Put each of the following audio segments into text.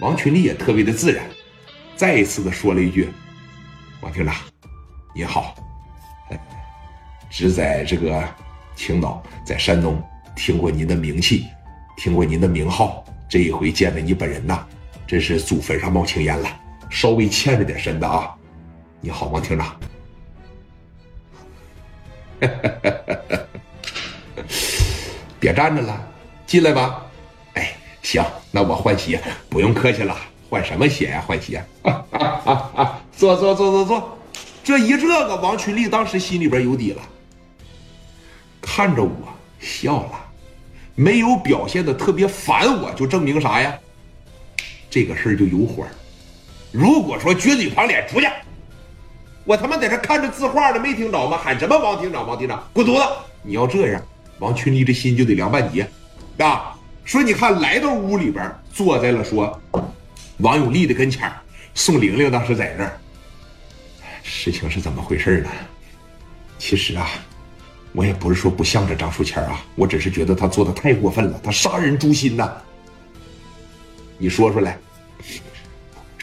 王群力也特别的自然，再一次的说了一句：“王厅长，你好，只在这个青岛，在山东听过您的名气，听过您的名号，这一回见了你本人呐，真是祖坟上冒青烟了，稍微欠着点身子啊。你好，王厅长。”别站着了，进来吧。哎，行，那我换鞋，不用客气了。换什么鞋呀？换鞋。啊啊啊啊！坐坐坐坐坐。这一这个，王群力当时心里边有底了，看着我笑了，没有表现的特别烦我，就证明啥呀？这个事儿就有火。如果说撅嘴旁脸出去，我他妈在这看着字画呢，没听着吗？喊什么王厅长？王厅长，滚犊子！你要这样。王群力这心就得凉半截，啊！说你看来到屋里边，坐在了说王永利的跟前宋玲玲当时在那儿，事情是怎么回事呢？其实啊，我也不是说不向着张书谦啊，我只是觉得他做的太过分了，他杀人诛心呐！你说说来，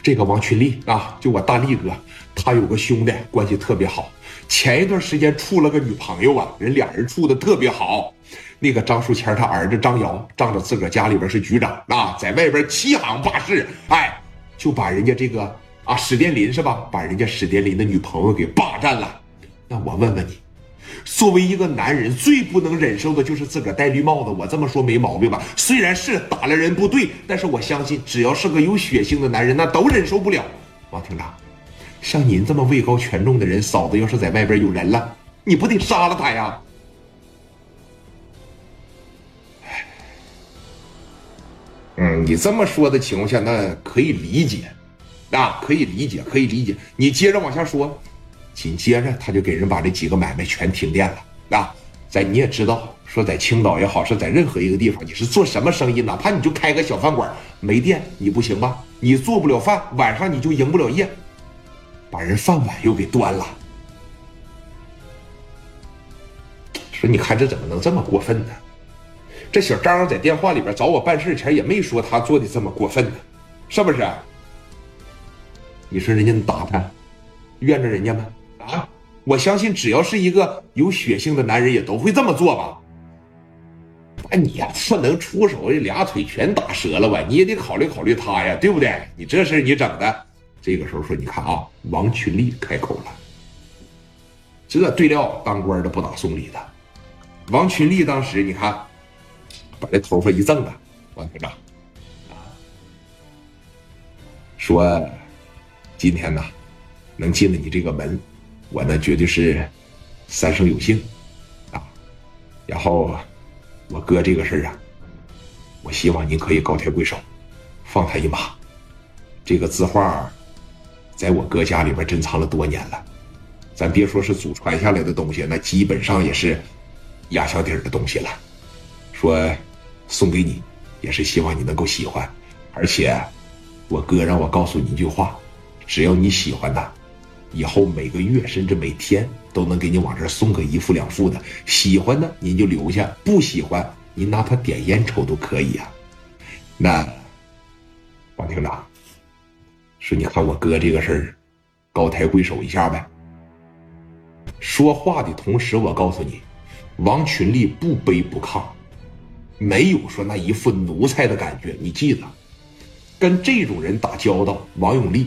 这个王群力啊，就我大力哥，他有个兄弟关系特别好。前一段时间处了个女朋友啊，人俩人处的特别好。那个张书谦他儿子张瑶仗着自个儿家里边是局长啊，在外边欺行霸市，哎，就把人家这个啊史殿林是吧，把人家史殿林的女朋友给霸占了。那我问问你，作为一个男人，最不能忍受的就是自个儿戴绿帽子。我这么说没毛病吧？虽然是打了人不对，但是我相信，只要是个有血性的男人，那都忍受不了。王厅长。像您这么位高权重的人，嫂子要是在外边有人了，你不得杀了他呀？嗯，你这么说的情况下，那可以理解，啊，可以理解，可以理解。你接着往下说，紧接着他就给人把这几个买卖全停电了。啊，在你也知道，说在青岛也好，是在任何一个地方，你是做什么生意，哪怕你就开个小饭馆，没电你不行吧？你做不了饭，晚上你就营不了业。把人饭碗又给端了，说你看这怎么能这么过分呢？这小张在电话里边找我办事前也没说他做的这么过分呢，是不是？你说人家打他，怨着人家吗？啊！我相信只要是一个有血性的男人，也都会这么做吧。那你呀，不能出手，这俩腿全打折了吧？你也得考虑考虑他呀，对不对？你这事你整的。这个时候说，你看啊，王群力开口了。这对料当官的不打送礼的。王群力当时你看，把这头发一正啊，王厅长啊，说今天呢能进了你这个门，我呢绝对是三生有幸啊。然后我哥这个事儿啊，我希望您可以高抬贵手，放他一马。这个字画。在我哥家里边珍藏了多年了，咱别说是祖传下来的东西，那基本上也是压箱底儿的东西了。说送给你，也是希望你能够喜欢。而且我哥让我告诉你一句话：只要你喜欢的，以后每个月甚至每天都能给你往这送个一副两副的。喜欢的您就留下，不喜欢您拿它点烟抽都可以啊。那王厅长。说，你看我哥这个事儿，高抬贵手一下呗。说话的同时，我告诉你，王群力不卑不亢，没有说那一副奴才的感觉。你记得，跟这种人打交道，王永利